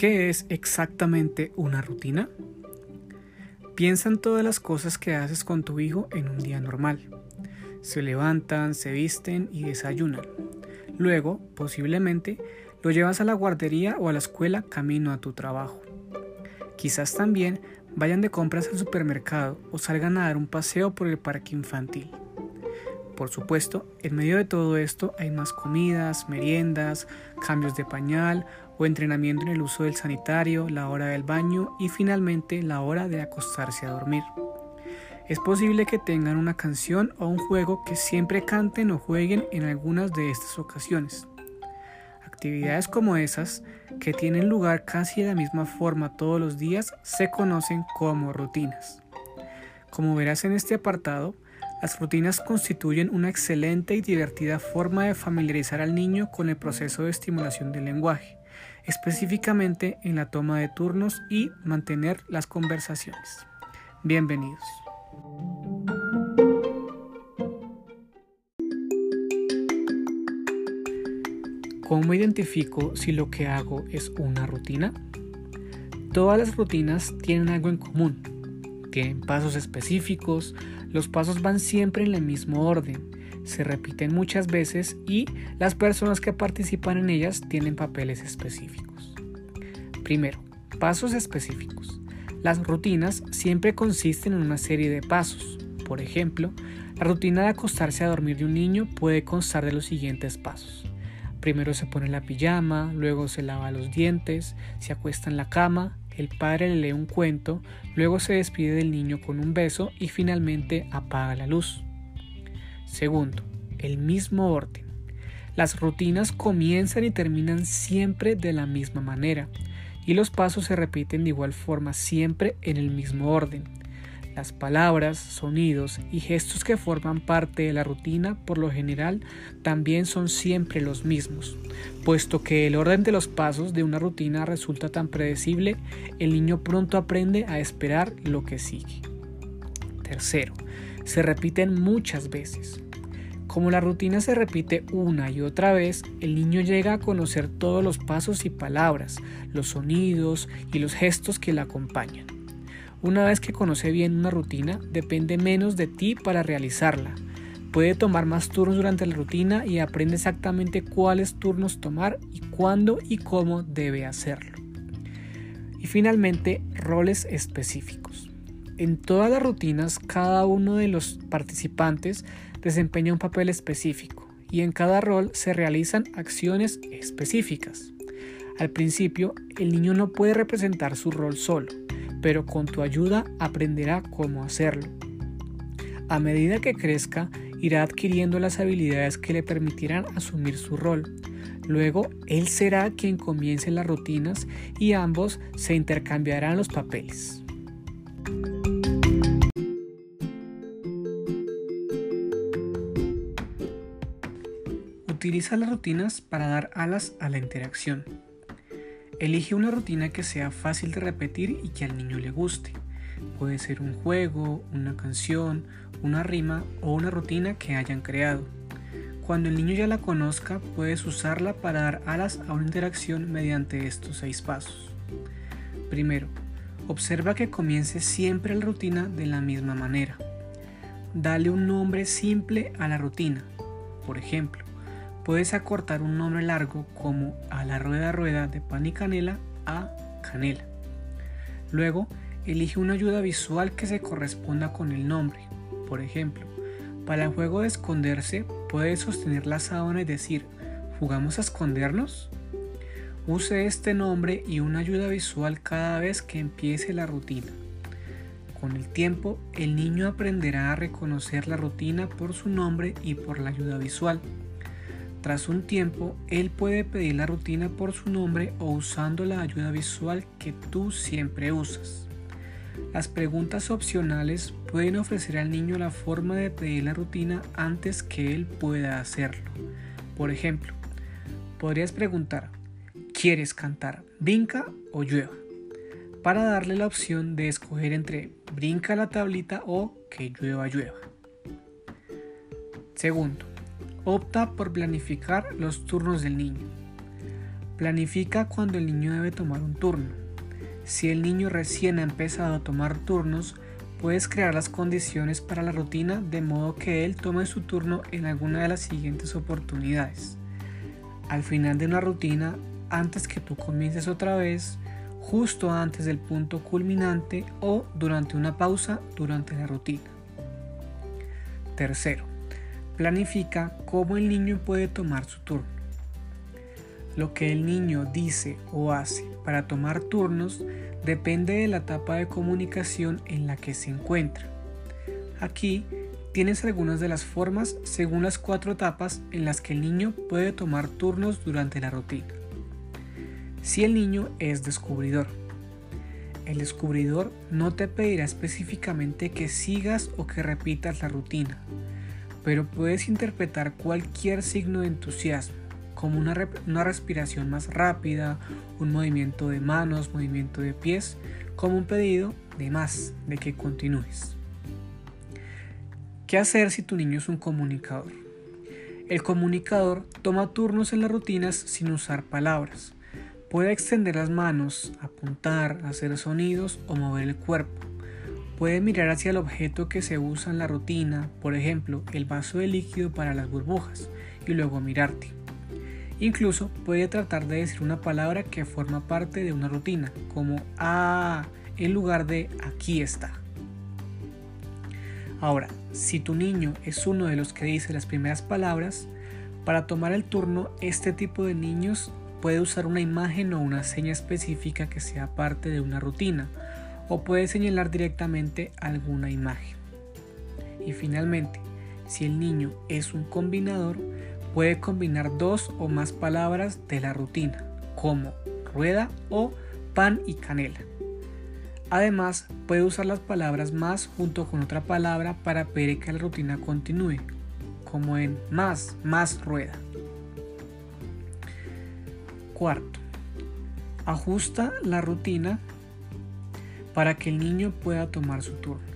¿Qué es exactamente una rutina? Piensa en todas las cosas que haces con tu hijo en un día normal. Se levantan, se visten y desayunan. Luego, posiblemente, lo llevas a la guardería o a la escuela camino a tu trabajo. Quizás también vayan de compras al supermercado o salgan a dar un paseo por el parque infantil. Por supuesto, en medio de todo esto hay más comidas, meriendas, cambios de pañal o entrenamiento en el uso del sanitario, la hora del baño y finalmente la hora de acostarse a dormir. Es posible que tengan una canción o un juego que siempre canten o jueguen en algunas de estas ocasiones. Actividades como esas, que tienen lugar casi de la misma forma todos los días, se conocen como rutinas. Como verás en este apartado, las rutinas constituyen una excelente y divertida forma de familiarizar al niño con el proceso de estimulación del lenguaje, específicamente en la toma de turnos y mantener las conversaciones. Bienvenidos. ¿Cómo identifico si lo que hago es una rutina? Todas las rutinas tienen algo en común. Tienen pasos específicos, los pasos van siempre en el mismo orden, se repiten muchas veces y las personas que participan en ellas tienen papeles específicos. Primero, pasos específicos. Las rutinas siempre consisten en una serie de pasos. Por ejemplo, la rutina de acostarse a dormir de un niño puede constar de los siguientes pasos. Primero se pone la pijama, luego se lava los dientes, se acuesta en la cama, el padre le lee un cuento, luego se despide del niño con un beso y finalmente apaga la luz. Segundo, el mismo orden. Las rutinas comienzan y terminan siempre de la misma manera y los pasos se repiten de igual forma siempre en el mismo orden. Las palabras, sonidos y gestos que forman parte de la rutina por lo general también son siempre los mismos, puesto que el orden de los pasos de una rutina resulta tan predecible, el niño pronto aprende a esperar lo que sigue. Tercero, se repiten muchas veces. Como la rutina se repite una y otra vez, el niño llega a conocer todos los pasos y palabras, los sonidos y los gestos que la acompañan. Una vez que conoce bien una rutina, depende menos de ti para realizarla. Puede tomar más turnos durante la rutina y aprende exactamente cuáles turnos tomar y cuándo y cómo debe hacerlo. Y finalmente, roles específicos. En todas las rutinas, cada uno de los participantes desempeña un papel específico y en cada rol se realizan acciones específicas. Al principio, el niño no puede representar su rol solo pero con tu ayuda aprenderá cómo hacerlo. A medida que crezca, irá adquiriendo las habilidades que le permitirán asumir su rol. Luego, él será quien comience las rutinas y ambos se intercambiarán los papeles. Utiliza las rutinas para dar alas a la interacción. Elige una rutina que sea fácil de repetir y que al niño le guste. Puede ser un juego, una canción, una rima o una rutina que hayan creado. Cuando el niño ya la conozca, puedes usarla para dar alas a una interacción mediante estos seis pasos. Primero, observa que comience siempre la rutina de la misma manera. Dale un nombre simple a la rutina. Por ejemplo, Puedes acortar un nombre largo como a la rueda rueda de pan y canela a canela. Luego, elige una ayuda visual que se corresponda con el nombre. Por ejemplo, para el juego de esconderse, puedes sostener la sábana y decir, ¿jugamos a escondernos? Use este nombre y una ayuda visual cada vez que empiece la rutina. Con el tiempo, el niño aprenderá a reconocer la rutina por su nombre y por la ayuda visual. Tras un tiempo, él puede pedir la rutina por su nombre o usando la ayuda visual que tú siempre usas. Las preguntas opcionales pueden ofrecer al niño la forma de pedir la rutina antes que él pueda hacerlo. Por ejemplo, podrías preguntar, ¿quieres cantar brinca o llueva? Para darle la opción de escoger entre brinca la tablita o que llueva llueva. Segundo, Opta por planificar los turnos del niño. Planifica cuando el niño debe tomar un turno. Si el niño recién ha empezado a tomar turnos, puedes crear las condiciones para la rutina de modo que él tome su turno en alguna de las siguientes oportunidades. Al final de una rutina, antes que tú comiences otra vez, justo antes del punto culminante o durante una pausa durante la rutina. Tercero, planifica cómo el niño puede tomar su turno. Lo que el niño dice o hace para tomar turnos depende de la etapa de comunicación en la que se encuentra. Aquí tienes algunas de las formas según las cuatro etapas en las que el niño puede tomar turnos durante la rutina. Si el niño es descubridor, el descubridor no te pedirá específicamente que sigas o que repitas la rutina, pero puedes interpretar cualquier signo de entusiasmo, como una, una, respiración más rápida, un movimiento de manos, movimiento de pies, como un pedido de más, de que continúes. ¿Qué hacer si tu niño es un comunicador? El comunicador toma turnos en las rutinas sin usar palabras. Puede extender las manos, apuntar, hacer sonidos o mover el cuerpo. Puede mirar hacia el objeto que se usa en la rutina, por ejemplo, el vaso de líquido para las burbujas, y luego mirarte. Incluso puede tratar de decir una palabra que forma parte de una rutina, como ah, en lugar de aquí está. Ahora, si tu niño es uno de los que dice las primeras palabras, para tomar el turno, este tipo de niños puede usar una imagen o una seña específica que sea parte de una rutina, o puede señalar directamente alguna imagen. Y finalmente, si el niño es un combinador, puede combinar dos o más palabras de la rutina, como rueda o pan y canela. Además, puede usar las palabras más junto con otra palabra para pedir que la rutina continúe, como en más, más rueda. Cuarto, ajusta la rutina para que el niño pueda tomar su turno.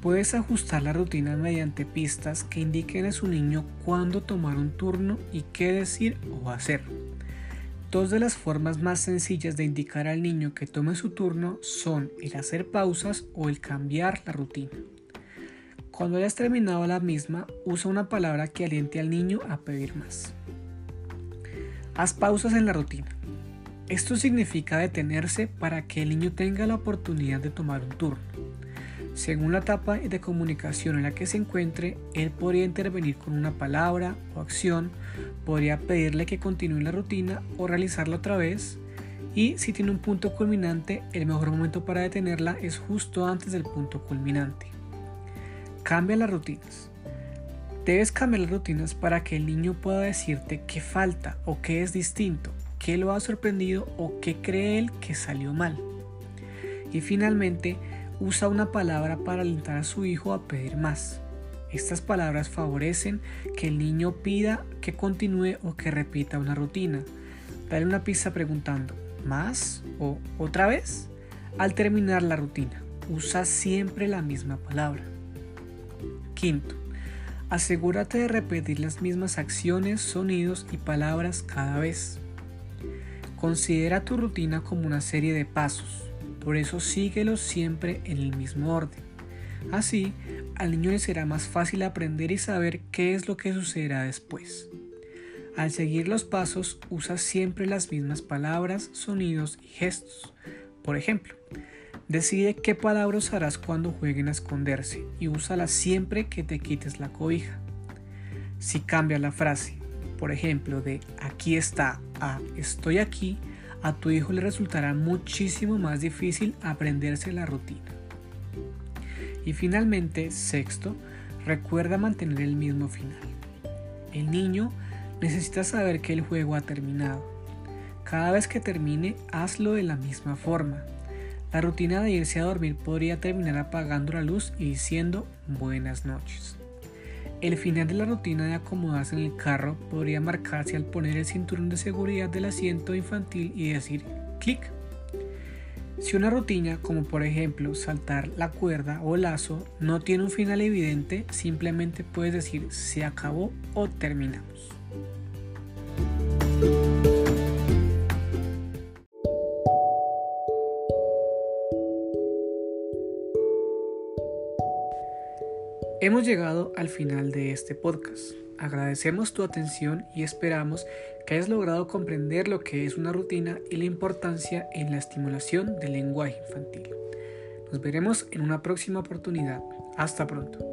Puedes ajustar la rutina mediante pistas que indiquen a su niño cuándo tomar un turno y qué decir o hacer. Dos de las formas más sencillas de indicar al niño que tome su turno son el hacer pausas o el cambiar la rutina. Cuando hayas terminado la misma, usa una palabra que aliente al niño a pedir más. Haz pausas en la rutina. Esto significa detenerse para que el niño tenga la oportunidad de tomar un turno. Según la etapa de comunicación en la que se encuentre, él podría intervenir con una palabra o acción, podría pedirle que continúe la rutina o realizarla otra vez, y si tiene un punto culminante, el mejor momento para detenerla es justo antes del punto culminante. Cambia las rutinas. Debes cambiar las rutinas para que el niño pueda decirte qué falta o qué es distinto, qué lo ha sorprendido o qué cree él que salió mal. Y finalmente, usa una palabra para alentar a su hijo a pedir más. Estas palabras favorecen que el niño pida que continúe o que repita una rutina. Dale una pista preguntando, ¿más? ¿O otra vez? Al terminar la rutina, usa siempre la misma palabra. Quinto, asegúrate de repetir las mismas acciones, sonidos y palabras cada vez. Considera tu rutina como una serie de pasos por eso síguelo siempre en el mismo orden. Así, al niño le será más fácil aprender y saber qué es lo que sucederá después. Al seguir los pasos, usa siempre las mismas palabras, sonidos y gestos. Por ejemplo, decide qué palabras usarás cuando jueguen a esconderse y úsalas siempre que te quites la cobija. Si cambia la frase, por ejemplo, de aquí está a estoy aquí, a tu hijo le resultará muchísimo más difícil aprenderse la rutina. Y finalmente, sexto, recuerda mantener el mismo final. El niño necesita saber que el juego ha terminado. Cada vez que termine, hazlo de la misma forma. La rutina de irse a dormir podría terminar apagando la luz y diciendo buenas noches. El final de la rutina de acomodarse en el carro podría marcarse al poner el cinturón de seguridad del asiento infantil y decir clic. Si una rutina, como por ejemplo saltar la cuerda o lazo, no tiene un final evidente, simplemente puedes decir se acabó o terminamos. Hemos llegado al final de este podcast. Agradecemos tu atención y esperamos que hayas logrado comprender lo que es una rutina y la importancia en la estimulación del lenguaje infantil. Nos veremos en una próxima oportunidad. Hasta pronto.